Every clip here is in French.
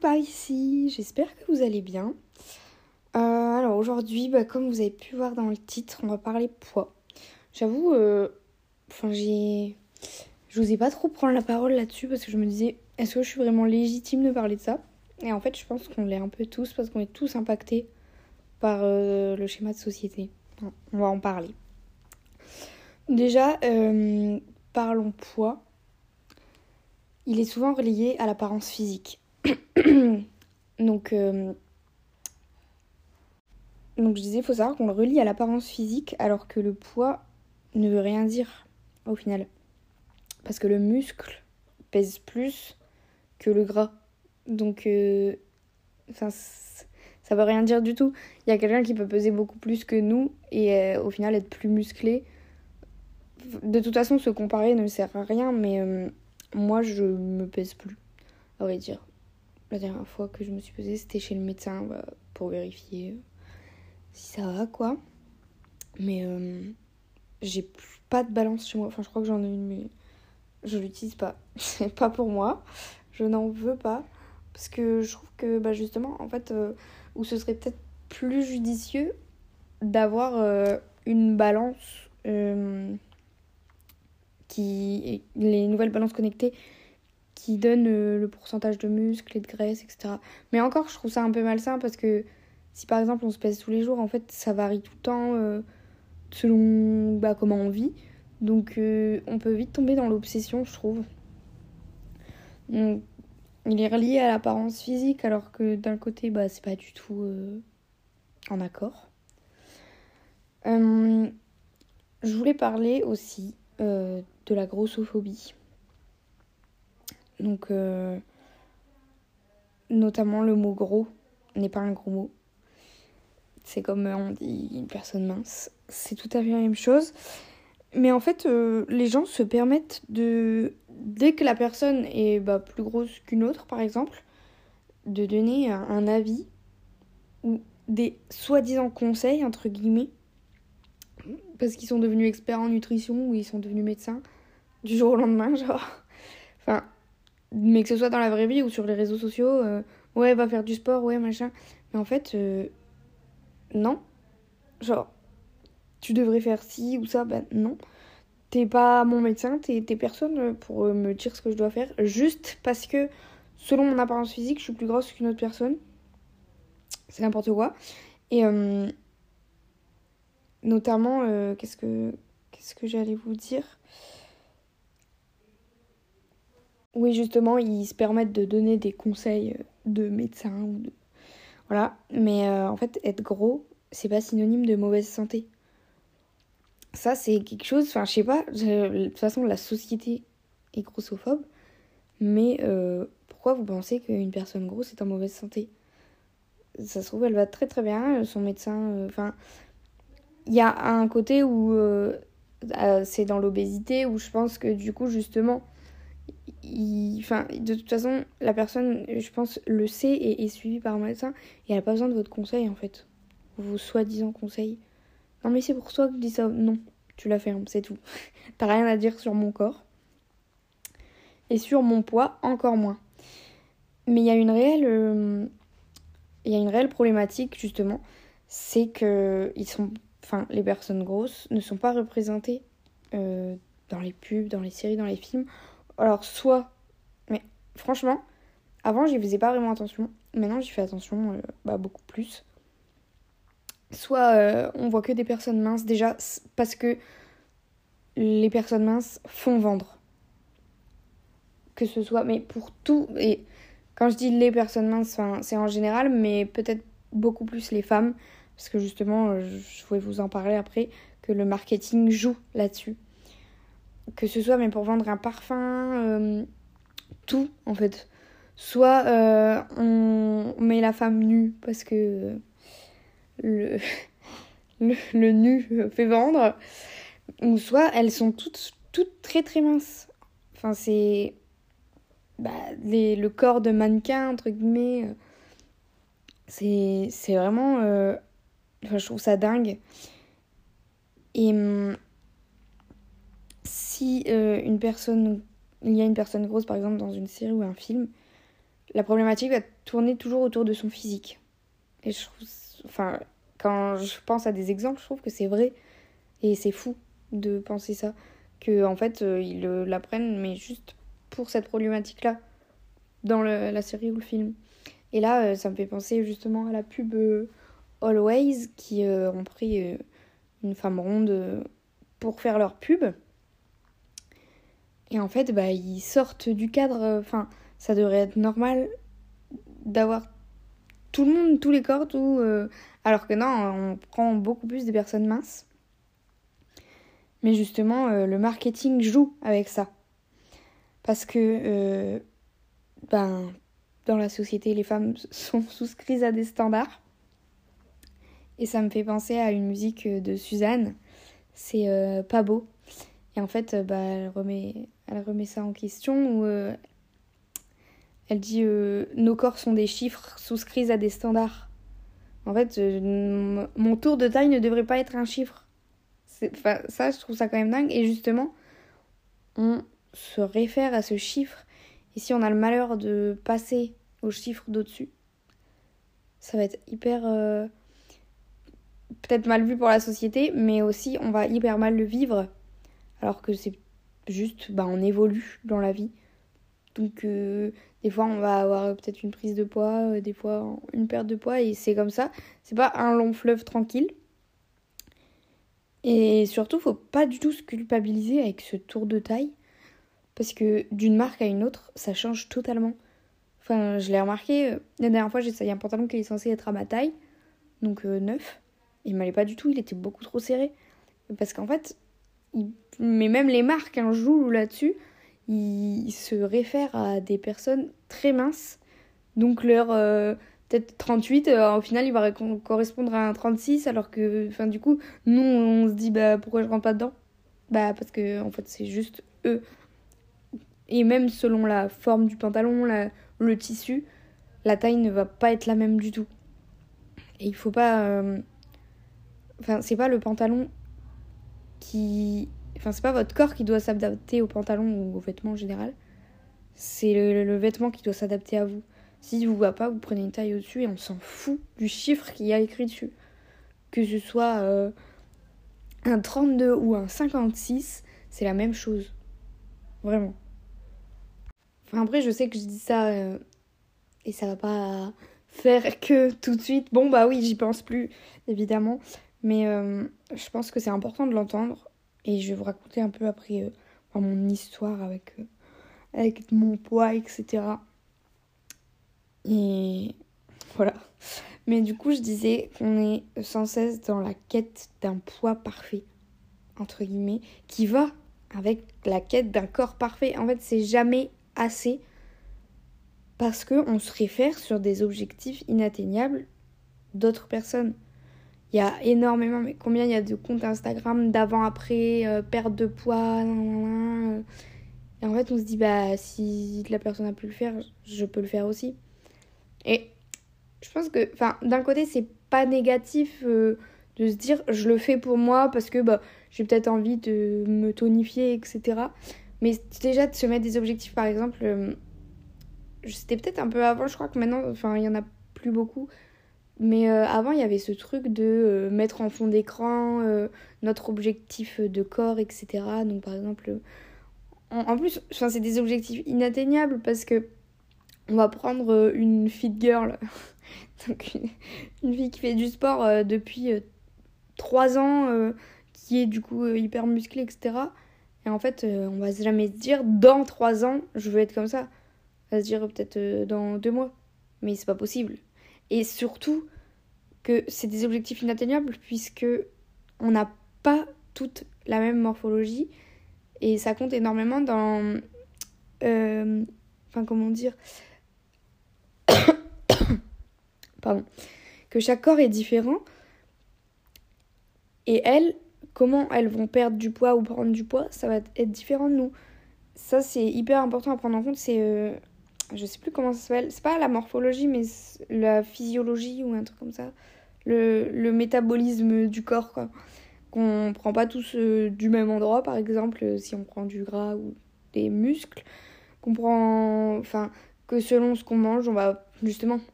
par ici, j'espère que vous allez bien. Euh, alors aujourd'hui, bah, comme vous avez pu voir dans le titre, on va parler poids. J'avoue, euh, enfin j'ai... Je vous ai pas trop prendre la parole là-dessus parce que je me disais, est-ce que je suis vraiment légitime de parler de ça? Et en fait, je pense qu'on l'est un peu tous parce qu'on est tous impactés par euh, le schéma de société. On va en parler. Déjà, parlons poids il est souvent relié à l'apparence physique. donc, euh, donc, je disais, il faut savoir qu'on le relie à l'apparence physique alors que le poids ne veut rien dire au final. Parce que le muscle pèse plus que le gras. Donc, euh, enfin, ça veut rien dire du tout. Il y a quelqu'un qui peut peser beaucoup plus que nous et euh, au final être plus musclé. De toute façon, se comparer ne sert à rien, mais moi, je me pèse plus, à vrai dire. La dernière fois que je me suis pesée, c'était chez le médecin bah, pour vérifier euh, si ça va, quoi. Mais euh, j'ai pas de balance chez moi. Enfin, je crois que j'en ai une, mais je l'utilise pas. C'est pas pour moi. Je n'en veux pas. Parce que je trouve que, bah, justement, en fait, euh, où ce serait peut-être plus judicieux d'avoir une balance qui les nouvelles balances connectées qui donnent euh, le pourcentage de muscles et de graisse, etc. Mais encore, je trouve ça un peu malsain parce que si par exemple on se pèse tous les jours, en fait, ça varie tout le temps euh, selon bah, comment on vit. Donc euh, on peut vite tomber dans l'obsession, je trouve. Il est relié à l'apparence physique alors que d'un côté, bah, c'est pas du tout en accord. je voulais parler aussi de la grossophobie. Donc, euh, notamment le mot gros n'est pas un gros mot. C'est comme euh, on dit une personne mince. C'est tout à fait la même chose. Mais en fait, euh, les gens se permettent de, dès que la personne est bah, plus grosse qu'une autre, par exemple, de donner un avis ou des soi-disant conseils, entre guillemets, parce qu'ils sont devenus experts en nutrition ou ils sont devenus médecins du jour au lendemain, genre. Enfin, mais que ce soit dans la vraie vie ou sur les réseaux sociaux, euh, ouais, va faire du sport, ouais, machin. Mais en fait, euh, non. Genre, tu devrais faire ci ou ça, ben non. T'es pas mon médecin, t'es personne pour euh, me dire ce que je dois faire. Juste parce que, selon mon apparence physique, je suis plus grosse qu'une autre personne. C'est n'importe quoi. Et notamment, qu'est-ce que qu'est-ce que j'allais vous dire? Oui, justement, ils se permettent de donner des conseils euh, de médecins ou de... Voilà, mais euh, en fait, être gros, c'est pas synonyme de mauvaise santé. Ça, c'est quelque chose, enfin, je sais pas, de toute façon, la société est grossophobe, mais euh, pourquoi vous pensez qu'une personne grosse est en mauvaise santé? Ça se trouve, elle va très très bien, son médecin, enfin, il y a un côté où c'est dans l'obésité, où je pense que du coup, justement, enfin, de toute façon, la personne, je pense, le sait et est suivie par un médecin et elle n'a pas besoin de votre conseil en fait. Vos soi-disant conseils. Non, mais c'est pour toi que je dis ça. Non, tu la fermes, c'est tout. T'as rien à dire sur mon corps. Et sur mon poids, encore moins. Mais il y a une réelle. Euh, y a une réelle problématique justement. C'est que ils sont. Enfin, les personnes grosses ne sont pas représentées euh, dans les pubs, dans les séries, dans les films alors, soit. Mais franchement, avant, j'y faisais pas vraiment attention. Maintenant, j'y fais attention euh, bah, beaucoup plus. Soit euh, on voit que des personnes minces, déjà, parce que les personnes minces font vendre. Que ce soit, mais pour tout. Et quand je dis les personnes minces, c'est en général, mais peut-être beaucoup plus les femmes. Parce que justement, euh, je voulais vous en parler après, que le marketing joue là-dessus que ce soit mais pour vendre un parfum, euh, tout en fait. Soit euh, on met la femme nue parce que le, le, nu fait vendre, ou soit elles sont toutes, toutes très très minces. Enfin, c'est bah, le corps de mannequin, entre guillemets. Euh, c'est vraiment. enfin, je trouve ça dingue. Et hum, si euh, une personne, il y a une personne grosse par exemple dans une série ou un film, la problématique va tourner toujours autour de son physique. Et je trouve, enfin, quand je pense à des exemples, je trouve que c'est vrai et c'est fou de penser ça, que en fait euh, ils l'apprennent mais juste pour cette problématique-là dans la série ou le film. Et là, euh, ça me fait penser justement à la pub euh, Always qui ont pris une femme ronde pour faire leur pub. Et en fait, bah, ils sortent du cadre. Enfin, ça devrait être normal d'avoir tout le monde, tous les corps, tout. Euh, alors que non, on prend beaucoup plus des personnes minces. Mais justement, euh, le marketing joue avec ça. Parce que euh, ben, dans la société, les femmes sont souscrites à des standards. Et ça me fait penser à une musique de Suzanne. C'est Pas beau. Et en fait, bah, elle, remet, elle remet ça en question. Où, elle dit euh, Nos corps sont des chiffres souscrits à des standards. En fait, euh, mon tour de taille ne devrait pas être un chiffre. ça, je trouve ça quand même dingue. Et justement, on se réfère à ce chiffre. Et si on a le malheur de passer au chiffre d'au-dessus, ça va être hyper. Euh, peut-être mal vu pour la société, mais aussi on va hyper mal le vivre. Alors que c'est juste, bah, on évolue dans la vie. Donc, des fois, on va avoir peut-être une prise de poids, euh, des fois une perte de poids, et c'est comme ça. C'est pas un long fleuve tranquille. Et surtout, faut pas du tout se culpabiliser avec ce tour de taille, parce que d'une marque à une autre, ça change totalement. Enfin, je l'ai remarqué, euh, la dernière fois, j'ai essayé un pantalon qui est censé être à ma taille, donc euh, neuf. Il m'allait pas du tout, il était beaucoup trop serré. Parce qu'en fait, mais même les marques hein, jouent là-dessus il se réfère à des personnes très minces. Donc leur euh, peut-être 38, euh, au final, il va correspondre à un 36, alors que, enfin, du coup, nous, on se dit, bah, pourquoi je rentre pas dedans? Bah, parce que, en fait, c'est juste eux. Et même selon la forme du pantalon, la, le tissu, la taille ne va pas être la même du tout. Et il faut pas. Euh, enfin, c'est pas le pantalon qui Enfin, c'est pas votre corps qui doit s'adapter au pantalon ou au vêtement en général. C'est le, vêtement qui doit s'adapter à vous. Si vous va pas, vous prenez une taille au-dessus et on s'en fout du chiffre qu'il y a écrit dessus. Que ce soit euh, un 32 ou un 56, c'est la même chose. Vraiment. Enfin, après, je sais que je dis ça euh, et ça va pas faire que tout de suite. Bon, bah oui, j'y pense plus, évidemment. Mais euh, je pense que c'est important de l'entendre et je vais vous raconter un peu après euh, mon histoire avec, euh, avec mon poids, etc. Et voilà. Mais du coup, je disais qu'on est sans cesse dans la quête d'un poids parfait, entre guillemets, qui va avec la quête d'un corps parfait. En fait, c'est jamais assez parce qu'on se réfère sur des objectifs inatteignables d'autres personnes. Il y a énormément, mais combien il y a de comptes Instagram d'avant-après, euh, perte de poids, euh. et en fait on se dit, bah si la personne a pu le faire, je peux le faire aussi. Et je pense que, enfin, d'un côté c'est pas négatif euh, de se dire, je le fais pour moi parce que bah, j'ai peut-être envie de me tonifier, etc. Mais déjà de se mettre des objectifs, par exemple, c'était peut-être un peu avant, je crois que maintenant, enfin, il y en a plus beaucoup mais euh, avant, il y avait ce truc de euh, mettre en fond d'écran euh, notre objectif de corps, etc. Donc, par exemple, en, plus, c'est des objectifs inatteignables parce que on va prendre une fit girl, donc une, fille qui fait du sport depuis 3 ans, qui est du coup hyper musclée, etc. Et en fait, on va jamais se dire dans 3 ans, je veux être comme ça. On va se dire peut-être dans 2 mois. Mais c'est pas possible. Et surtout que c'est des objectifs inatteignables puisque on n'a pas toute la même morphologie. Et ça compte énormément dans euh, enfin comment dire pardon que chaque corps est différent. Et elles comment elles vont perdre du poids ou prendre du poids ça va être différent de nous. Ça c'est hyper important à prendre en compte c'est euh, je sais plus comment ça s'appelle, c'est pas la morphologie, mais la physiologie ou un truc comme ça, le, métabolisme du corps, quoi. Qu'on prend pas tous euh, du même endroit, par exemple, si on prend du gras ou des muscles, qu'on prend. Enfin, que selon ce qu'on mange, on va justement,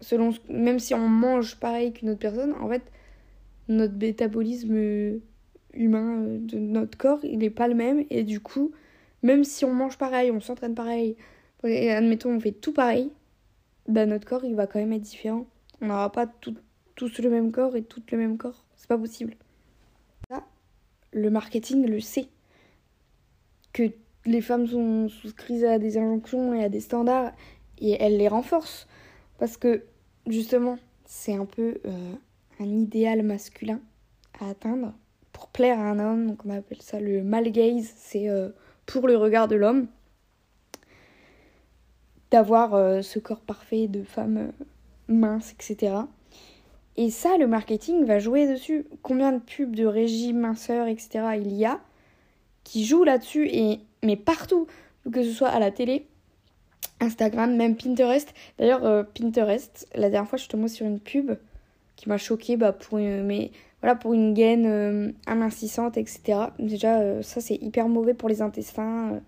selon même si on mange pareil qu'une autre personne, en fait, notre métabolisme humain euh, de notre corps, il n'est pas le même. Et du coup, même si on mange pareil, on s'entraîne pareil, et admettons, on fait tout pareil, bah, notre corps, il va quand même être différent. On n'aura pas tous le même corps et tout le même corps. C'est pas possible. Ça, le marketing le sait. Que les femmes sont souscrites à des injonctions et à des standards et elle les renforce. Parce que, justement, c'est un peu euh, un idéal masculin à atteindre pour plaire à un homme. Donc on appelle ça le male gaze, c'est euh, pour le regard de l'homme. D'avoir euh, ce corps parfait de femme euh, mince, etc. Et ça, le marketing va jouer dessus. Combien de pubs de régime, minceur, etc. il y a qui jouent là-dessus, et mais partout, que ce soit à la télé, Instagram, même Pinterest. D'ailleurs, Pinterest, la dernière fois, je suis tombée sur une pub qui m'a choquée bah, pour une, mais voilà, pour une gaine euh, amincissante, etc. Déjà, euh, ça c'est hyper mauvais pour les intestins. Euh.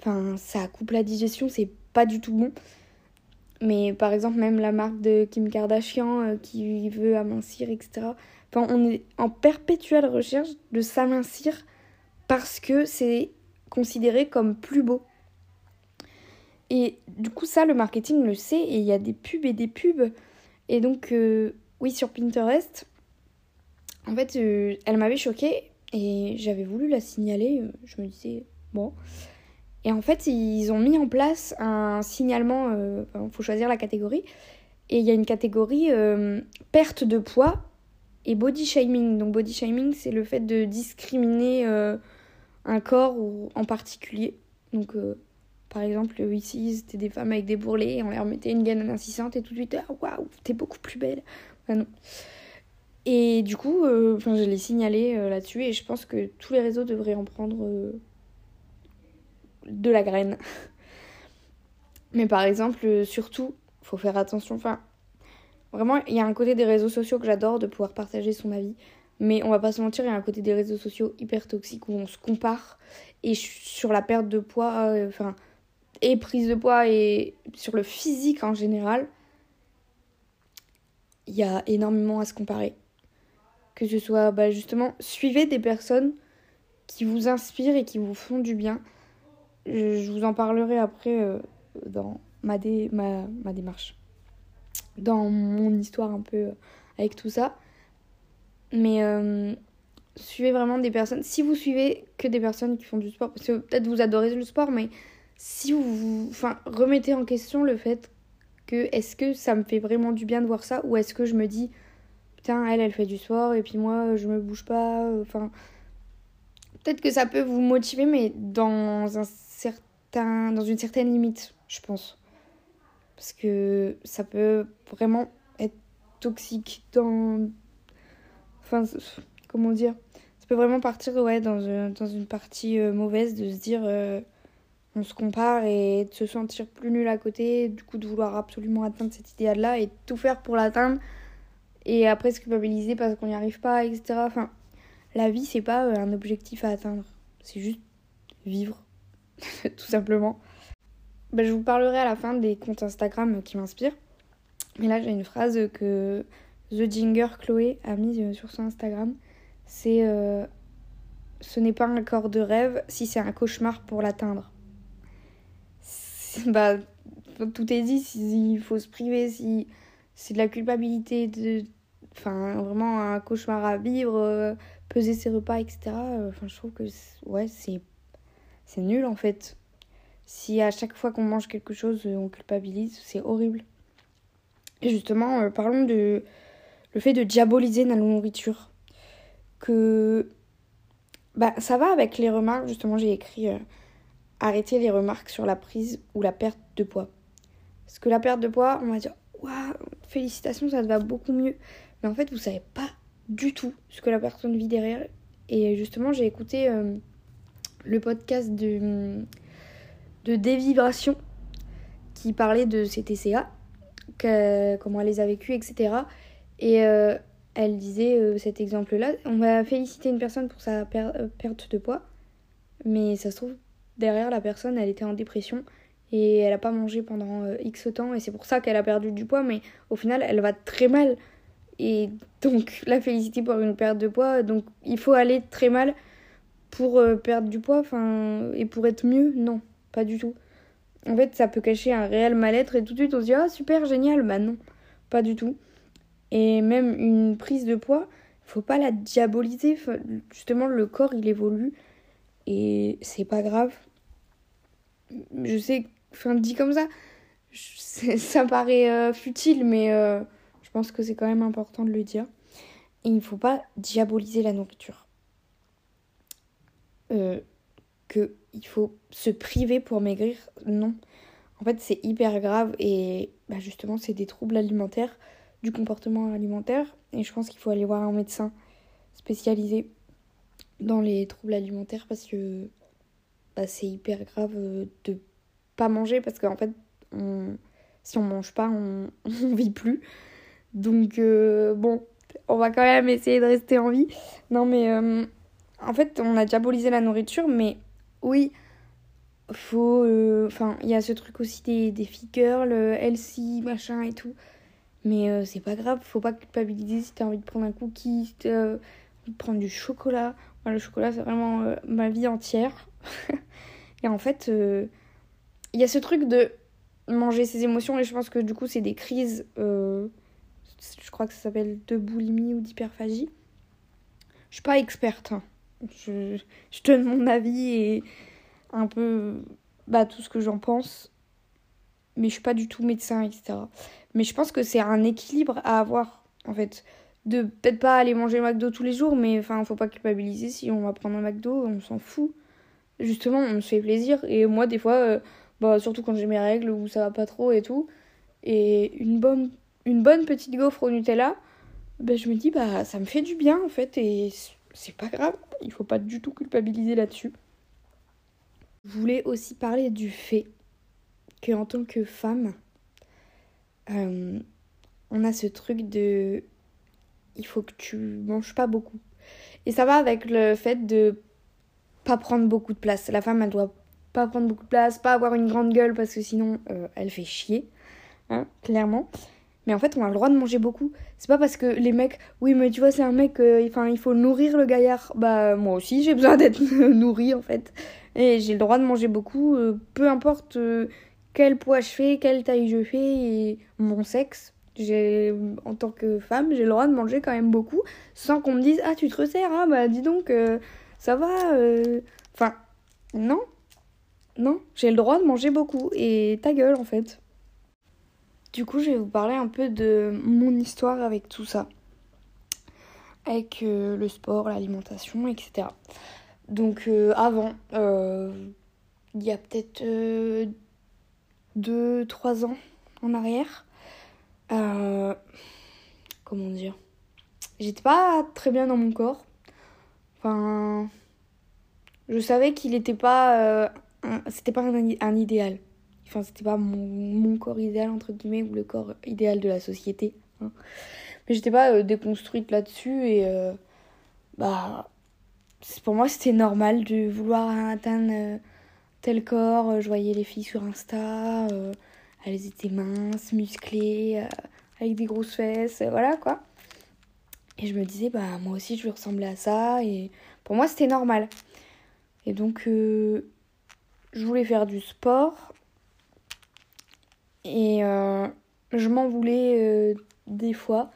Enfin, ça coupe la digestion, c'est pas du tout bon. Mais par exemple, même la marque de Kim Kardashian qui veut amincir, etc. On est en perpétuelle recherche de s'amincir parce que c'est considéré comme plus beau. Et du coup, ça, le marketing le sait et il y a des pubs et des pubs. Et donc, oui, sur Pinterest, en fait, euh, elle m'avait choquée et j'avais voulu la signaler. Euh, je me disais, bon. Et en fait, ils ont mis en place un signalement. Il euh, faut choisir la catégorie. Et il y a une catégorie perte de poids et body shaming. Donc, body shaming, c'est le fait de discriminer un corps en particulier. Donc, par exemple, ici, c'était des femmes avec des bourrelets et on leur mettait une gaine insistante et tout de suite, ah, waouh, t'es beaucoup plus belle. non. Et du coup, euh, je l'ai signalé euh, là-dessus et je pense que tous les réseaux devraient en prendre euh, de la graine. Mais par exemple, surtout, faut faire attention. Enfin, vraiment, il y a un côté des réseaux sociaux que j'adore de pouvoir partager son avis. Mais on va pas se mentir, il y a un côté des réseaux sociaux hyper toxiques où on se compare. Et sur la perte de poids, enfin, et prise de poids et sur le physique en général, il y a énormément à se comparer que ce soit bah, justement suivez des personnes qui vous inspirent et qui vous font du bien. Je, vous en parlerai après euh, dans ma, ma, ma, démarche, dans mon histoire un peu euh, avec tout ça. Mais euh, suivez vraiment des personnes. Si vous suivez que des personnes qui font du sport, parce que peut-être vous adorez le sport, mais si vous enfin, remettez en question le fait que est-ce que ça me fait vraiment du bien de voir ça ou est-ce que je me dis putain, elle, elle fait du sport et puis moi, je me bouge pas. Enfin, peut-être que ça peut vous motiver, mais dans un certain, dans une certaine limite, je pense. Parce que ça peut vraiment être toxique dans. Enfin, comment dire? Ça peut vraiment partir ouais, dans, une, dans une partie euh, mauvaise de se dire. Euh, on se compare et de se sentir plus nul à côté, du coup de vouloir absolument atteindre cet idéal-là et tout faire pour l'atteindre et après se culpabiliser parce qu'on n'y arrive pas, etc. Enfin, la vie, c'est pas euh, un objectif à atteindre, c'est juste vivre, tout simplement. Ben, je vous parlerai à la fin des comptes Instagram qui m'inspirent. Mais là, j'ai une phrase que The Jinger Chloé a mise euh, sur son Instagram. C'est euh, Ce n'est pas un corps de rêve si c'est un cauchemar pour l'atteindre. Bah, tout est dit, s'il faut se priver, si c'est de la culpabilité, de, enfin, vraiment un cauchemar à vivre, euh, peser ses repas, etc. Enfin, je trouve que, ouais, c'est, c'est nul en fait. Si à chaque fois qu'on mange quelque chose, on culpabilise, c'est horrible. Et justement, euh, parlons de le fait de diaboliser la nourriture. Que bah, ça va avec les remarques, justement, j'ai écrit arrêter les remarques sur la prise ou la perte de poids. Parce que la perte de poids, on va dire waouh, félicitations, ça te va beaucoup mieux. Mais en fait, vous savez pas du tout ce que la personne vit derrière. Et justement, j'ai écouté euh, le podcast de, de Dévibration qui parlait de ses TCA, comment elle les a vécues, etc. Et euh, elle disait euh, cet exemple-là on va féliciter une personne pour sa perte de poids, mais ça se trouve, derrière la personne, elle était en dépression et elle a pas mangé pendant euh, X temps et c'est pour ça qu'elle a perdu du poids mais au final elle va très mal et donc la félicité pour une perte de poids donc il faut aller très mal pour euh, perdre du poids et pour être mieux non pas du tout. En fait ça peut cacher un réel mal-être et tout de suite on se dit ah super génial. Bah non pas du tout. Et même une prise de poids faut pas la diaboliser. Justement le corps il évolue et c'est pas grave. Je sais enfin dit comme ça, ça paraît euh, futile, mais euh, je pense que c'est quand même important de le dire. Et il ne faut pas diaboliser la nourriture. Euh, que il faut se priver pour maigrir, non. En fait, c'est hyper grave et bah, justement, c'est des troubles alimentaires, du comportement alimentaire. Et je pense qu'il faut aller voir un médecin spécialisé dans les troubles alimentaires parce que bah, c'est hyper grave de pas manger parce qu'en fait, si on mange pas, on, on vit plus. Donc, euh, bon, on va quand même essayer de rester en vie. Non, mais euh, en fait, on a diabolisé la nourriture, mais oui, faut. Euh, enfin, il y a ce truc aussi des, des filles girls, healthy, machin et tout. Mais c'est pas grave, faut pas culpabiliser si t'as envie de prendre un cookie, si t'as envie de prendre du chocolat. Le chocolat, c'est vraiment ma vie entière. et en fait il y a ce truc de manger ses émotions et je pense que du coup c'est des crises euh, je crois que ça s'appelle de boulimie ou d'hyperphagie je suis pas experte hein. Je, je, donne mon avis et un peu bah, tout ce que j'en pense. Mais je suis pas du tout médecin etc mais je pense que c'est un équilibre à avoir en fait. De peut-être pas aller manger McDo tous les jours mais enfin faut pas culpabiliser si on va prendre un McDo on s'en fout. Justement on se fait plaisir. Et moi des fois euh, bah, surtout quand j'ai mes règles ou ça va pas trop et tout. Et une bonne, une bonne petite gaufre au Nutella, bah, je me dis, bah, ça me fait du bien en fait, et c'est pas grave, il faut pas du tout culpabiliser là-dessus. Je voulais aussi parler du fait que en tant que femme, euh, on a ce truc de il faut que tu manges pas beaucoup. Et ça va avec le fait de pas prendre beaucoup de place. La femme, elle doit pas prendre beaucoup de place, pas avoir une grande gueule parce que sinon euh, elle fait chier, hein, clairement. Mais en fait, on a le droit de manger beaucoup. C'est pas parce que les mecs, oui, mais tu vois, c'est un mec, euh, enfin, il faut nourrir le gaillard. Bah, moi aussi, j'ai besoin d'être nourri en fait. Et j'ai le droit de manger beaucoup, euh, peu importe quel poids je fais, quelle taille je fais et mon sexe. J'ai, en tant que femme, j'ai le droit de manger quand même beaucoup sans qu'on me dise, ah, tu te resserres, ah, bah, dis donc, ça va. Enfin, non, non, j'ai le droit de manger beaucoup et ta gueule en fait. Du coup, je vais vous parler un peu de mon histoire avec tout ça. Avec euh, le sport, l'alimentation, etc. Donc euh, avant, euh, il y a peut-être 2-3 ans en arrière, comment dire, j'étais pas très bien dans mon corps. Enfin, je savais qu'il n'était pas c'était pas un, idéal. Enfin, c'était pas mon, corps idéal, entre guillemets, ou le corps idéal de la société. Hein. Mais j'étais pas euh, déconstruite là-dessus et euh, bah, pour moi, c'était normal de vouloir atteindre euh, tel corps. Je voyais les filles sur Insta, elles étaient minces, musclées, avec des grosses fesses, voilà quoi. Et je me disais, bah, moi aussi, je veux ressembler à ça. Et pour moi, c'était normal. Et donc, je voulais faire du sport et euh, je m'en voulais euh, des fois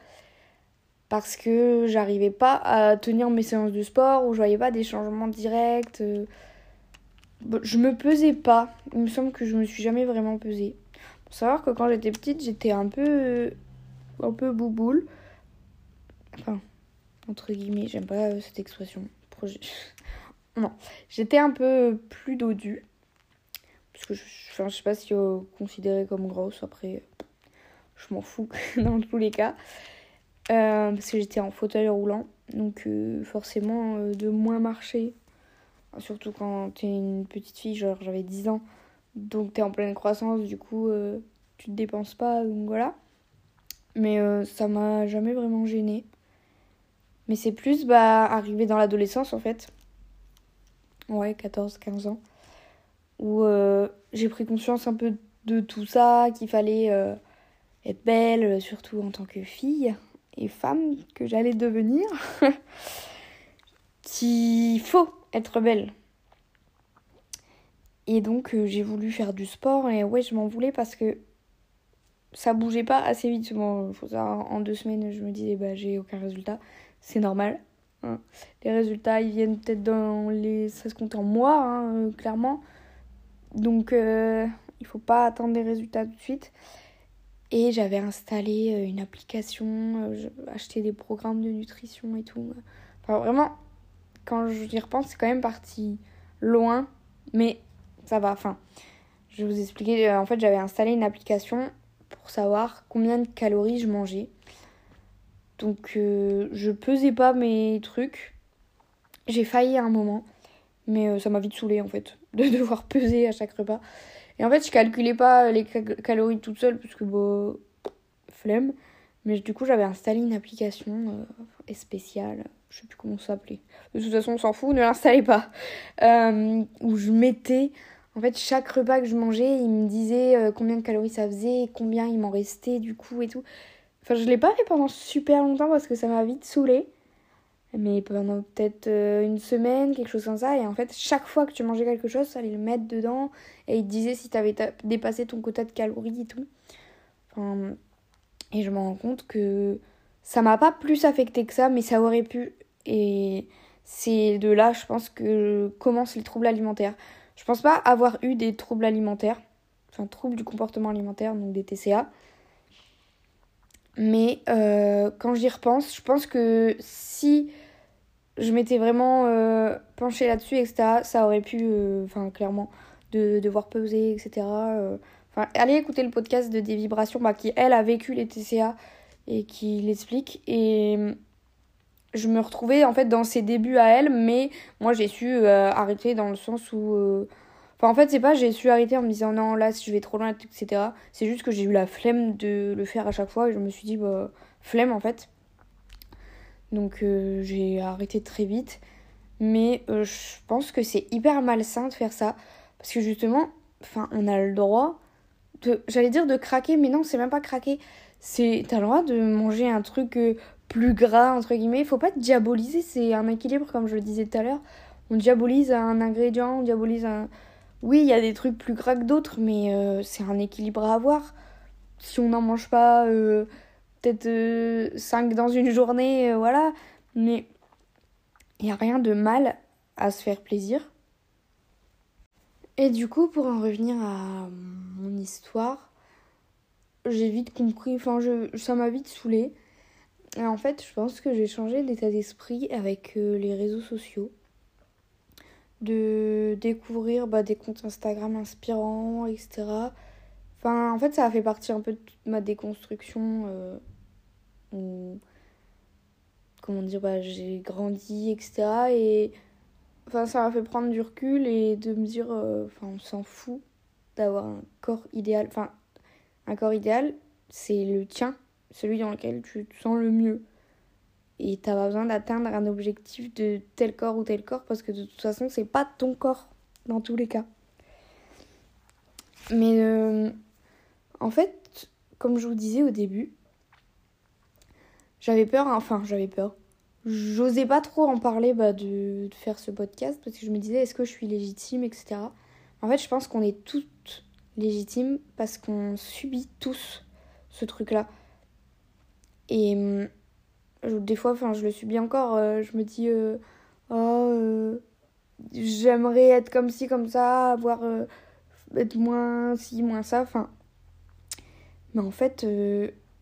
parce que j'arrivais pas à tenir mes séances de sport ou je voyais pas des changements directs. Euh. je me pesais pas. Il me semble que je me suis jamais vraiment pesée. Pour savoir que quand j'étais petite, j'étais un peu un peu bouboule. Enfin, entre guillemets, j'aime pas cette expression. non, j'étais un peu plus dodue. Parce que je, enfin, je sais pas si euh, considéré comme grosse, après, je m'en fous dans tous les cas. Euh, parce que j'étais en fauteuil roulant, donc euh, forcément de moins marcher. Surtout quand t'es une petite fille, genre j'avais 10 ans, donc t'es en pleine croissance, du coup tu te dépenses pas, donc voilà. Mais ça m'a jamais vraiment gêné. Mais c'est plus bah, arrivé dans l'adolescence en fait. Ouais, 14-15 ans où j'ai pris conscience un peu de tout ça, qu'il fallait être belle, surtout en tant que fille et femme que j'allais devenir, qu'il faut être belle. Et donc j'ai voulu faire du sport et ouais je m'en voulais parce que ça bougeait pas assez vite. En deux semaines, je me disais, bah, j'ai aucun résultat. C'est normal. Hein. Les résultats, ils viennent peut-être dans les. Ça se compte en mois, hein, euh, clairement. Donc, euh, il faut pas attendre les résultats tout de suite. Et j'avais installé euh, une application, acheté des programmes de nutrition et tout. Enfin, vraiment, quand j'y repense, c'est quand même parti loin. Mais ça va. Enfin, je vous expliquer. En fait, j'avais installé une application pour savoir combien de calories je mangeais. Donc euh, je pesais pas mes trucs. J'ai failli à un moment, mais euh, ça m'a vite saoulé en fait de devoir peser à chaque repas. Et en fait, je calculais pas les calories toute seule parce que bon, flemme. Mais du coup, j'avais installé une application euh, spéciale, je sais plus comment ça s'appelait. De toute façon, on s'en fout, ne l'installez pas. où je mettais en fait, chaque repas que je mangeais, il me disait euh, combien de calories ça faisait, combien il m'en restait du coup et tout. Enfin, je l'ai pas fait pendant super longtemps parce que ça m'a vite saoulé. Mais pendant peut-être euh, une semaine, quelque chose comme ça. Et en fait, chaque fois que tu mangeais quelque chose, ça allait le mettre dedans. Et il te disait si tu avais dépassé ton quota de calories et tout. Enfin, et je me rends compte que ça m'a pas plus affecté que ça, mais ça aurait pu. Et c'est de là, je pense, que commencent les troubles alimentaires. Je pense pas avoir eu des troubles alimentaires, enfin troubles du comportement alimentaire, donc des TCA. Mais euh, quand j'y repense, je pense que si je m'étais vraiment euh, penchée là-dessus, etc., ça aurait pu, euh, enfin clairement, de devoir peser, etc. Enfin, allez écouter le podcast de Des Vibrations, bah, qui elle a vécu les TCA et qui l'explique. Et je me retrouvais en fait dans ses débuts à elle, mais moi j'ai su arrêter dans le sens où. Euh, enfin, en fait, c'est pas j'ai su arrêter en me disant non, là, si je vais trop loin, etc. C'est juste que j'ai eu la flemme de le faire à chaque fois et je me suis dit, bah, flemme en fait. Donc euh, j'ai arrêté très vite. Mais je pense que c'est hyper malsain de faire ça. Parce que justement, enfin, on a le droit de. J'allais dire de craquer, mais non, c'est même pas craquer. C'est. T'as le droit de manger un truc plus gras, entre guillemets. Il faut pas diaboliser, c'est un équilibre, comme je le disais tout à l'heure. On diabolise un ingrédient, on diabolise un. Oui, il y a des trucs plus gras que d'autres, mais euh, c'est un équilibre à avoir. Si on n'en mange pas euh, peut-être 5 euh, dans une journée, voilà. Mais il n'y a rien de mal à se faire plaisir. Et du coup, pour en revenir à mon histoire, j'ai vite compris, enfin, je, ça m'a vite saoulé en fait, je pense que j'ai changé d'état d'esprit avec les réseaux sociaux. De découvrir bah, des comptes Instagram inspirants, etc. Enfin, en fait, ça a fait partie un peu de ma déconstruction. Euh, comment dire, bah, j'ai grandi, etc. Et enfin, ça m'a fait prendre du recul et de me dire, euh, enfin, on s'en fout d'avoir un corps idéal. Enfin, un corps idéal, c'est le tien celui dans lequel tu te sens le mieux. Et t'as pas besoin d'atteindre un objectif de tel corps ou tel corps parce que de toute façon, c'est pas ton corps dans tous les cas. Mais euh, en fait, comme je vous disais au début, j'avais peur, enfin j'avais peur. J'osais pas trop en parler bah, de, faire ce podcast parce que je me disais est-ce que je suis légitime, etc. En fait, je pense qu'on est toutes légitimes parce qu'on subit tous ce truc-là. Et euh, des fois, enfin, je le subis encore. Euh, je me dis, euh, oh, j'aimerais être comme ci, comme ça, avoir être moins ci, moins ça. Enfin, mais en fait,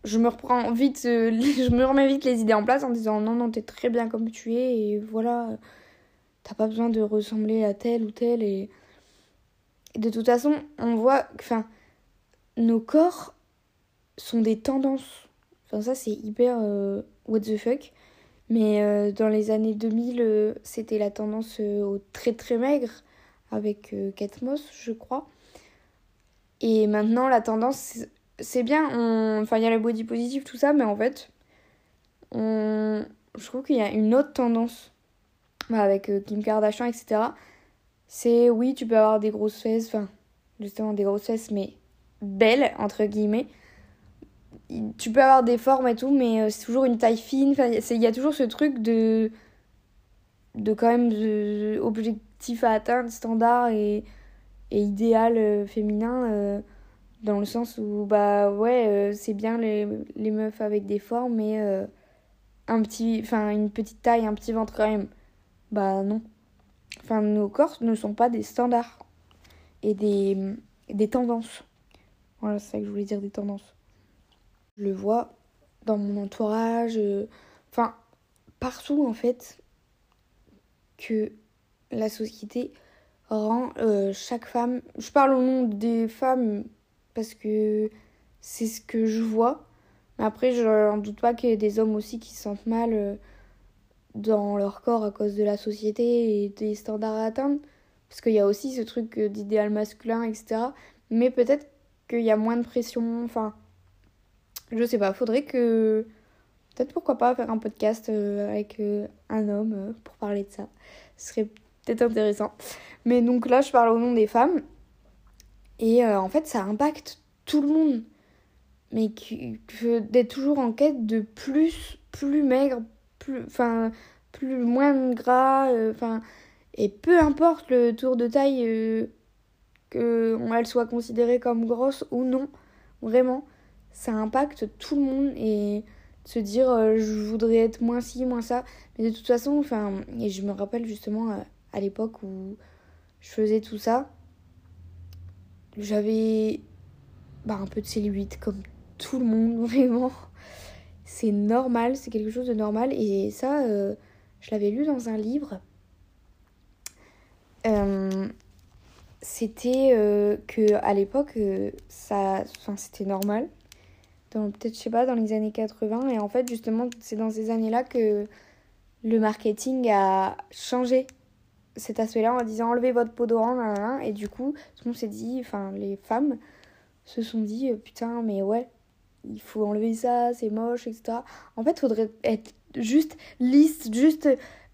je me reprends vite, je me remets vite les idées en place en disant, non, non, t'es très bien comme tu es et voilà, t'as pas besoin de ressembler à tel ou tel et de toute façon, on voit, enfin, nos corps sont des tendances Enfin, ça, c'est hyper euh, what the fuck. Mais euh, dans les années 2000, euh, c'était la tendance au très très maigre avec Kate Moss, je crois. Et maintenant, la tendance, c'est bien. Enfin, il y a la body positive, tout ça, mais en fait, on... je trouve qu'il y a une autre tendance bah, avec Kim Kardashian, etc. c'est oui, tu peux avoir des grosses fesses, enfin, justement des grosses fesses, mais belles, entre guillemets. Tu peux avoir des formes et tout, mais euh, c'est toujours une taille fine. Il y a toujours ce truc de. de quand même de, objectif à atteindre, standard et, et idéal euh, féminin. Euh, dans le sens où, bah ouais, c'est bien les, les, meufs avec des formes, mais un petit, une petite taille, un petit ventre quand même. Bah non. Enfin, nos corps ne sont pas des standards et des, des tendances. Voilà, c'est ça que je voulais dire, des tendances. Je le vois dans mon entourage, euh, enfin, partout en fait, que la société rend euh, chaque femme. Je parle au nom des femmes parce que c'est ce que je vois. Mais après, je n'en doute pas qu'il y ait des hommes aussi qui se sentent mal. Euh, dans leur corps à cause de la société et des standards à atteindre. Parce qu'il y a aussi ce truc d'idéal masculin, etc. Mais peut-être qu'il y a moins de pression. Enfin, je sais pas. Faudrait que. Peut-être pourquoi pas faire un podcast euh, avec euh, un homme euh, pour parler de ça. Ce serait peut-être intéressant. Mais donc là, je parle au nom des femmes. Et en fait, ça impacte tout le monde. Mais d'être toujours en quête de plus, plus maigre, plus, enfin, plus, moins gras, enfin, et peu importe le tour de taille, euh, qu'elle soit considérée comme grosse ou non, vraiment, ça impacte tout le monde et se dire euh, je voudrais être moins ci, moins ça. Mais de toute façon, enfin, et je me rappelle justement à l'époque où je faisais tout ça, j'avais bah, un peu de cellulite comme tout le monde, vraiment c'est normal, c'est quelque chose de normal. Et ça, euh, je l'avais lu dans un livre. Euh, c'était euh, que à l'époque, ça, c'était normal. Peut-être, je sais pas, dans les années 80. Et en fait, justement, c'est dans ces années-là que le marketing a changé cet aspect-là en disant enlevez votre peau d'orange, et du coup, monde s'est dit, enfin, les femmes se sont dit, putain, mais ouais, il faut enlever ça, c'est moche, etc. En fait, il faudrait être juste lisse, juste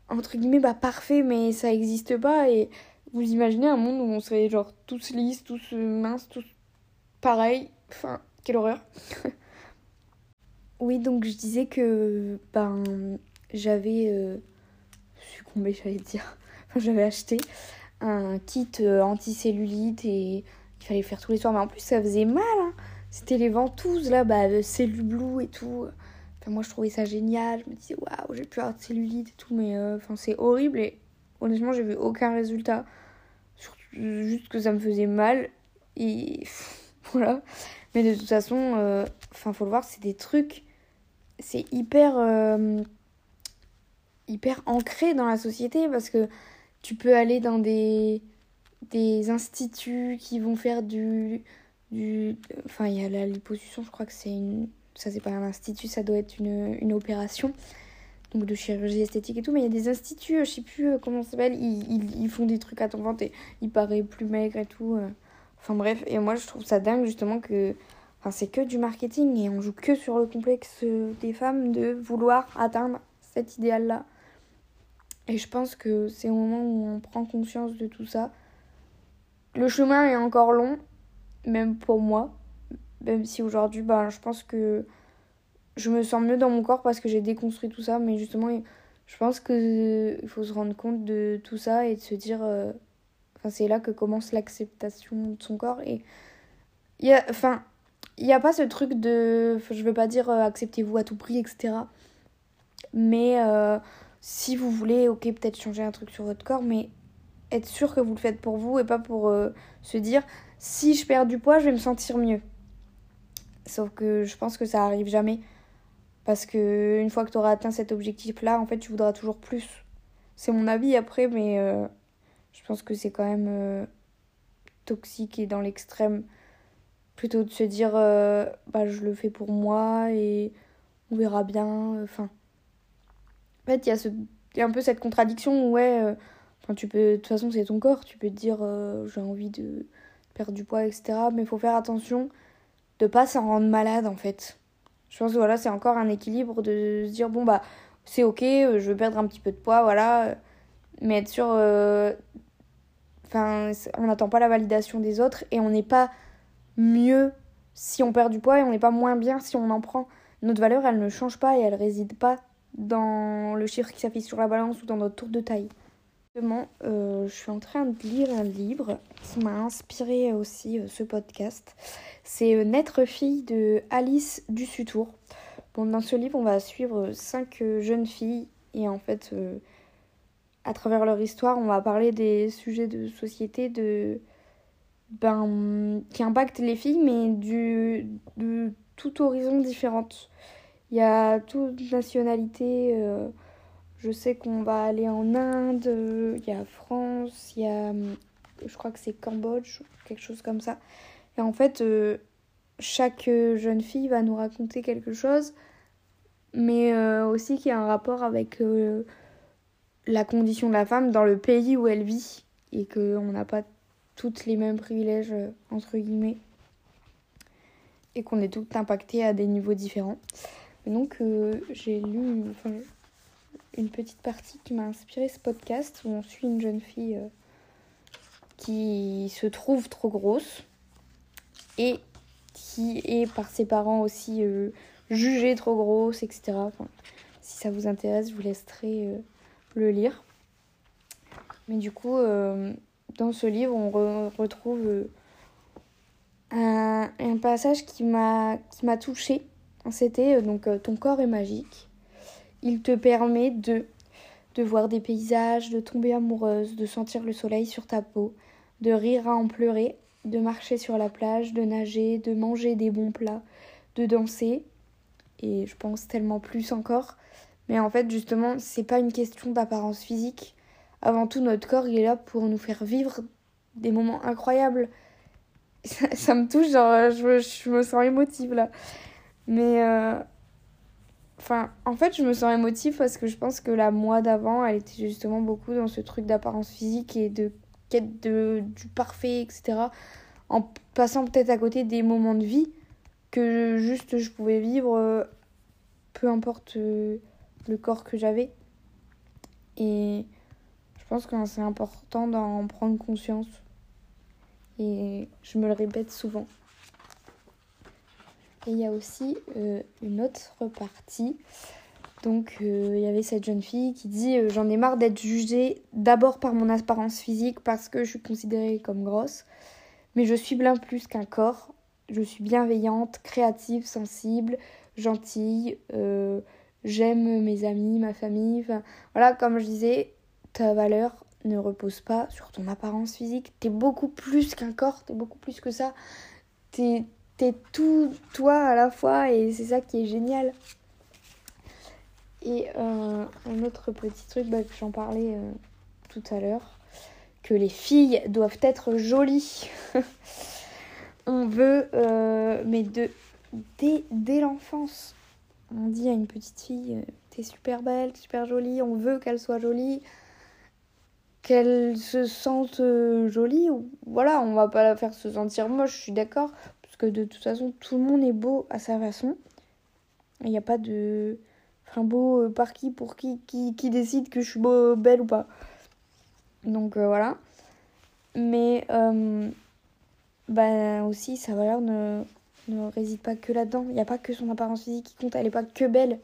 entre guillemets bah, parfait, mais ça n'existe pas. Et vous imaginez un monde où on serait genre tous lisses, tous minces, tous pareils. Enfin, quelle horreur. oui, donc je disais que ben j'avais euh, succombé, j'allais dire. J'avais acheté un kit euh, anti-cellulite et il fallait faire tous les soirs. Mais en plus, ça faisait mal. Hein c'était les ventouses là, bah, cellules blue et tout. Enfin, moi je trouvais ça génial. Je me disais, waouh, j'ai pu avoir de cellulite et tout, mais euh, c'est horrible et honnêtement, j'ai vu aucun résultat. Juste que ça me faisait mal et voilà. Mais de toute façon, enfin, faut le voir, c'est des trucs, c'est hyper, euh, hyper ancré dans la société parce que tu peux aller dans des, des instituts qui vont faire du Enfin, il y a la liposuction, je crois que c'est une. Ça, c'est pas un institut, ça doit être une, une opération. Donc de chirurgie esthétique et tout. Mais il y a des instituts, je sais plus euh, comment ça s'appelle, ils, ils, font des trucs à ton ventre et il paraît plus maigre et tout. Euh. Enfin bref, et moi je trouve ça dingue justement que. Enfin, c'est que du marketing et on joue que sur le complexe des femmes de vouloir atteindre cet idéal-là. Et je pense que c'est au moment où on prend conscience de tout ça. Le chemin est encore long, même pour moi. Même si aujourd'hui, bah, je pense que je me sens mieux dans mon corps parce que j'ai déconstruit tout ça. Mais justement, je pense qu'il faut se rendre compte de tout ça et de se dire. Euh, enfin, c'est là que commence l'acceptation de son corps. Et il y a. Enfin. Il n'y a pas ce truc de. Je veux pas dire euh, acceptez-vous à tout prix, etc. Mais euh, si vous voulez, ok, peut-être changer un truc sur votre corps, mais être sûr que vous le faites pour vous et pas pour se dire si je perds du poids, je vais me sentir mieux. Sauf que je pense que ça arrive jamais. Parce que une fois que tu auras atteint cet objectif-là, en fait, tu voudras toujours plus. C'est mon avis après, mais euh, je pense que c'est quand même euh, toxique et dans l'extrême. Plutôt de se dire, euh, bah, je le fais pour moi et on verra bien. Enfin. En fait, il y, a ce... y a un peu cette contradiction où, ouais, enfin, tu peux. De toute façon, c'est ton corps. Tu peux te dire, j'ai envie de perdre du poids, etc. Mais il faut faire attention de pas s'en rendre malade en fait. Je pense que voilà, c'est encore un équilibre de se dire bon bah c'est ok, euh, je veux perdre un petit peu de poids, voilà. Mais être sûr. Euh, Enfin, on n'attend pas la validation des autres et on n'est pas mieux si on perd du poids et on n'est pas moins bien si on en prend. Notre valeur, elle ne change pas et elle réside pas dans le chiffre qui s'affiche sur la balance ou dans notre tour de taille. Justement, euh, je suis en train de lire un livre qui m'a inspiré aussi euh, ce podcast. C'est euh, Naître fille de Alice Dussutour. Bon, dans ce livre, on va suivre cinq jeunes filles et en fait, à travers leur histoire, on va parler des sujets de société de ben, qui impactent les filles, mais du, de tout horizon différentes. Il y a toute nationalité. Euh, je sais qu'on va aller en Inde, il y a France, il y a, je crois que c'est Cambodge, quelque chose comme ça. Et en fait, euh, chaque jeune fille va nous raconter quelque chose, mais euh, aussi qui a un rapport avec la condition de la femme dans le pays où elle vit et qu'on n'a pas toutes les mêmes privilèges, entre guillemets, et qu'on est toutes impactées à des niveaux différents. donc, euh, j'ai lu une petite partie qui m'a inspiré ce podcast où on suit une jeune fille euh, qui se trouve trop grosse et qui est par ses parents aussi euh, jugée trop grosse, etc. si ça vous intéresse, je vous laisserai le lire. Mais du coup, dans ce livre, on retrouve un, un, passage qui m'a touchée. C'était euh, donc euh, Ton corps est magique. Il te permet de, de voir des paysages, de tomber amoureuse, de sentir le soleil sur ta peau, de rire à en pleurer, de marcher sur la plage, de nager, de manger des bons plats, de danser. Et je pense tellement plus encore. Mais en fait, justement, c'est pas une question d'apparence physique. Avant tout, notre corps, il est là pour nous faire vivre des moments incroyables ça, me touche, genre, je, je, me sens émotive là. Mais. Euh, en fait, je me sens émotive parce que je pense que la moi d'avant, elle était justement beaucoup dans ce truc d'apparence physique et de quête de, du parfait, etc. En passant peut-être à côté des moments de vie que juste je pouvais vivre, euh, peu importe euh, le corps que j'avais. Et pense que c'est important d'en prendre conscience. Et je me le répète souvent. Et il y a aussi euh, une autre partie. Donc euh, il y avait cette jeune fille qui dit euh, J'en ai marre d'être jugée d'abord par mon apparence physique parce que je suis considérée comme grosse. Mais je suis bien plus qu'un corps. Je suis bienveillante, créative, sensible, gentille. J'aime mes amis, ma famille. Voilà, comme je disais, ta valeur, ne repose pas sur ton apparence physique. T'es beaucoup plus qu'un corps, t'es beaucoup plus que ça. T'es es tout toi à la fois et c'est ça qui est génial. Et euh, un autre petit truc, bah, que j'en parlais euh, tout à l'heure, que les filles doivent être jolies. On veut, euh, mais de, dès, dès l'enfance, on dit à une petite fille, t'es super belle, super jolie, on veut qu'elle soit jolie qu'elle se sente euh, jolie. Voilà, on va pas la faire se sentir moche, je suis d'accord. Parce que de toute façon, tout le monde est beau à sa façon. Il n'y a pas de. Enfin, beau euh, par qui, pour qui, qui, qui décide que je suis belle ou pas. Donc euh, voilà. Mais bah, aussi, sa valeur ne, ne réside pas que là-dedans. Il n'y a pas que son apparence physique qui compte, elle n'est pas que belle.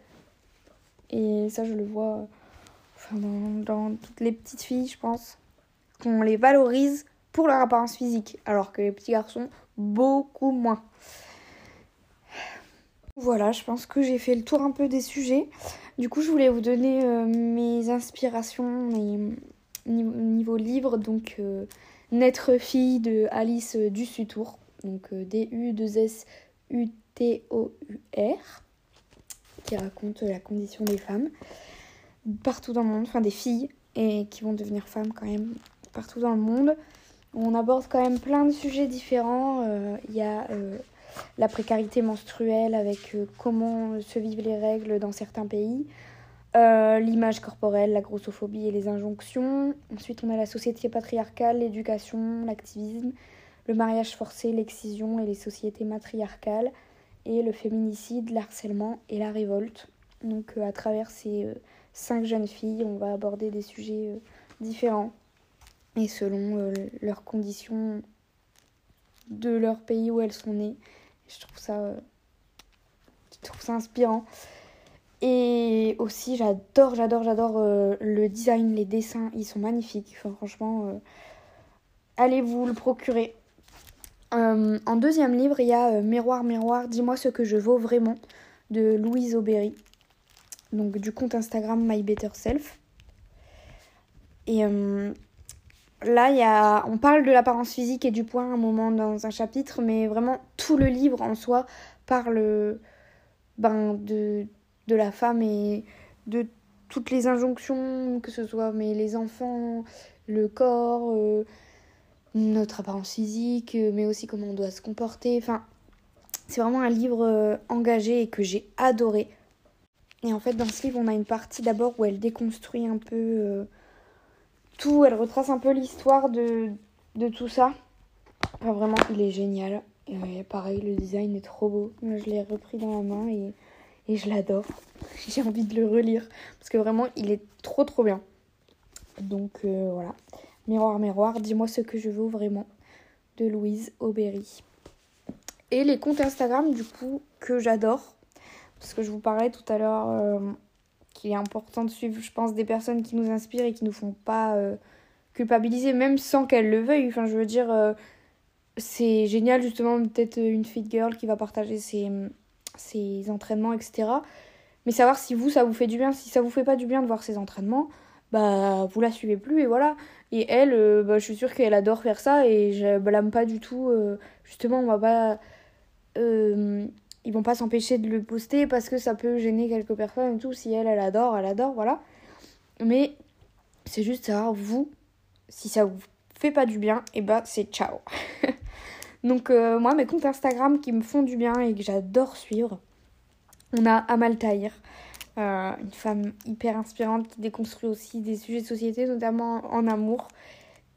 Et ça, je le vois dans, toutes les petites filles, je pense, qu'on les valorise pour leur apparence physique, alors que les petits garçons, beaucoup moins. Voilà, je pense que j'ai fait le tour un peu des sujets. Du coup, je voulais vous donner euh, mes inspirations et niveau livre. Donc, euh, Naître fille de Alice Dussutour. Donc, euh, D-U-2-S-U-T-O-U-R. Qui raconte la condition des femmes partout dans le monde, enfin des filles, et qui vont devenir femmes quand même partout dans le monde. On aborde quand même plein de sujets différents. Euh, il y a euh, la précarité menstruelle avec euh, comment se vivent les règles dans certains pays, l'image corporelle, la grossophobie et les injonctions. Ensuite, on a la société patriarcale, l'éducation, l'activisme, le mariage forcé, l'excision et les sociétés matriarcales, et le féminicide, l'harcèlement et la révolte. Donc à travers ces cinq jeunes filles. On va aborder des sujets euh, différents. et selon leurs conditions de leur pays où elles sont nées. Je trouve ça, je trouve ça inspirant. Et aussi, j'adore, j'adore, j'adore le design, les dessins, ils sont magnifiques. franchement, allez vous le procurer. Euh, en deuxième livre, il y a euh, Miroir, miroir, dis-moi ce que je vaux vraiment de Louise Aubéry. Donc du compte Instagram My Better Self. Et euh, là, y a, on parle de l'apparence physique et du poids un moment dans un chapitre, mais vraiment tout le livre en soi parle ben, de, la femme et de toutes les injonctions, que ce soit mais les enfants, le corps notre apparence physique, euh, mais aussi comment on doit se comporter. Enfin, c'est vraiment un livre euh, engagé et que j'ai adoré. Et en fait, dans ce livre, on a une partie d'abord où elle déconstruit un peu euh, tout, elle retrace un peu l'histoire de, de tout ça. Enfin, vraiment, il est génial. Et pareil, le design est trop beau. Moi, je l'ai repris dans la main et, et je l'adore. J'ai envie de le relire parce que vraiment, il est trop trop bien. Donc voilà. Miroir, miroir, dis-moi ce que je veux vraiment de Louise Aubéry. Et les comptes Instagram, du coup, que j'adore. Parce que je vous parlais tout à l'heure euh, qu'il est important de suivre, je pense, des personnes qui nous inspirent et qui nous font pas euh, culpabiliser, même sans qu'elles le veuillent. Enfin, je veux dire, euh, c'est génial, justement, peut-être une fit girl qui va partager ses, ses entraînements, etc. Mais savoir si vous, ça vous fait du bien. Si ça vous fait pas du bien de voir ses entraînements, bah vous la suivez plus et voilà. Et elle, bah, je suis sûre qu'elle adore faire ça et je blâme pas du tout. Justement, on va pas. Euh, ils vont pas s'empêcher de le poster parce que ça peut gêner quelques personnes et tout. Si elle, elle adore, elle adore, voilà. Mais c'est juste ça, vous, si ça vous fait pas du bien, et bah c'est ciao. Donc moi, mes comptes Instagram qui me font du bien et que j'adore suivre, on a Amal Tahir. Euh, une femme hyper inspirante qui déconstruit aussi des sujets de société, notamment en amour,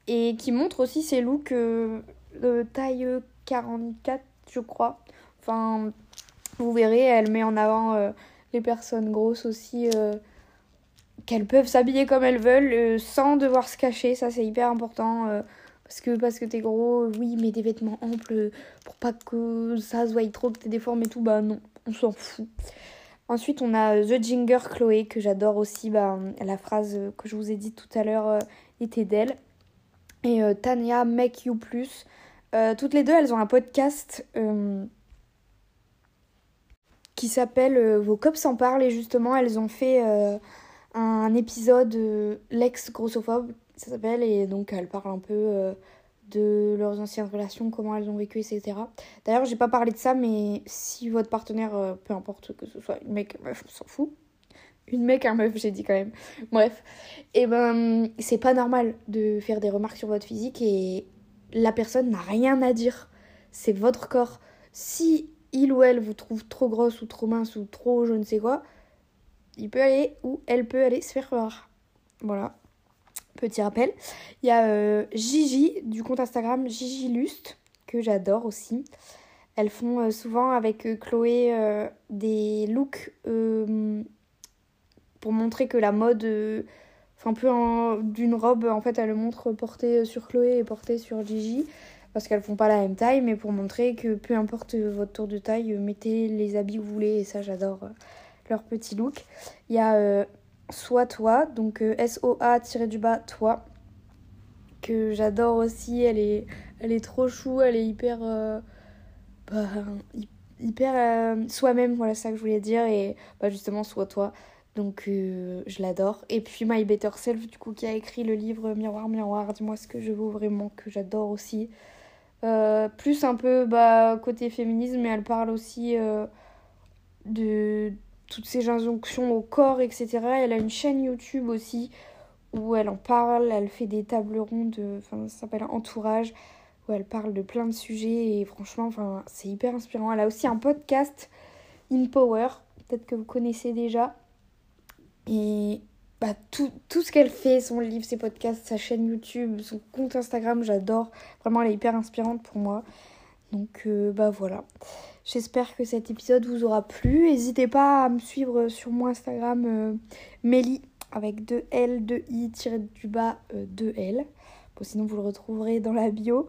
et qui montre aussi ses looks euh, de taille 44, je crois. Enfin, vous verrez, elle met en avant euh, les personnes grosses aussi, qu'elles peuvent s'habiller comme elles veulent, sans devoir se cacher, ça c'est hyper important. parce que, parce que t'es gros, oui, mais des vêtements amples pour pas que ça se trop, que t'es déformé et tout, bah non, on s'en fout. Ensuite, on a The Ginger Chloé, que j'adore aussi. Bah, la phrase que je vous ai dit tout à l'heure euh, était d'elle. Et euh, Tania Make You Plus. Euh, toutes les deux, elles ont un podcast qui s'appelle Vos cops en parlent. Et justement, elles ont fait un épisode L'ex grossophobe, ça s'appelle. Et donc, elles parlent un peu de leurs anciennes relations, comment elles ont vécu, etc. D'ailleurs, j'ai pas parlé de ça, mais si votre partenaire, euh, peu importe que ce soit une mec, meuf, on s'en fout. Une mec, un meuf, j'ai dit quand même. Bref. Et eh ben, c'est pas normal de faire des remarques sur votre physique et la personne n'a rien à dire. C'est votre corps. Si il ou elle vous trouve trop grosse ou trop mince ou trop je ne sais quoi, il peut aller ou elle peut aller se faire voir. Voilà. Petit rappel. Il y a euh, Gigi du compte Instagram Gigi Lust que j'adore aussi. Elles font euh, souvent avec euh, Chloé des looks pour montrer que la mode, enfin un peu d'une robe, en fait, elle le montre portée sur Chloé et portée sur Gigi parce qu'elles font pas la même taille, mais pour montrer que peu importe votre tour de taille, mettez les habits que vous voulez et ça j'adore leur petit look. Il y a Sois toi, donc euh, S-O-A-du-bas toi, que j'adore aussi. Elle est, elle est trop chou, elle est hyper. Euh, bah, hyper euh, soi-même, voilà ça que je voulais dire. Et bah, justement, Sois toi. Donc je l'adore. Et puis My Better Self, du coup, qui a écrit le livre Miroir, Miroir, dis-moi ce que je vaux vraiment, que j'adore aussi. Plus un peu bah, côté féminisme, mais elle parle aussi de toutes ces injonctions au corps, etc. Elle a une chaîne YouTube aussi où elle en parle, elle fait des tables rondes, enfin ça s'appelle Entourage, où elle parle de plein de sujets et franchement, c'est hyper inspirant. Elle a aussi un podcast In Power, peut-être que vous connaissez déjà. Et bah, tout, ce qu'elle fait, son livre, ses podcasts, sa chaîne YouTube, son compte Instagram, j'adore. Vraiment, elle est hyper inspirante pour moi. Donc euh, bah voilà. J'espère que cet épisode vous aura plu. N'hésitez pas à me suivre sur mon Instagram euh, avec 2 L, 2 I, tiré du bas, 2 euh, L. sinon vous le retrouverez dans la bio.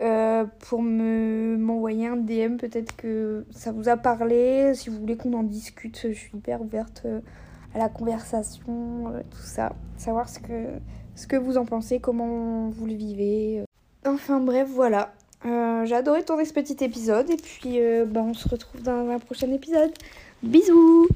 Euh, pour me m'envoyer un DM, peut-être que ça vous a parlé. Si vous voulez qu'on en discute, je suis hyper ouverte à la conversation, euh, tout ça. Savoir ce que, vous en pensez, comment vous le vivez. Euh. Enfin bref, voilà. Euh, j'ai adoré tourner ce petit épisode et puis ben, on se retrouve dans un prochain épisode. Bisous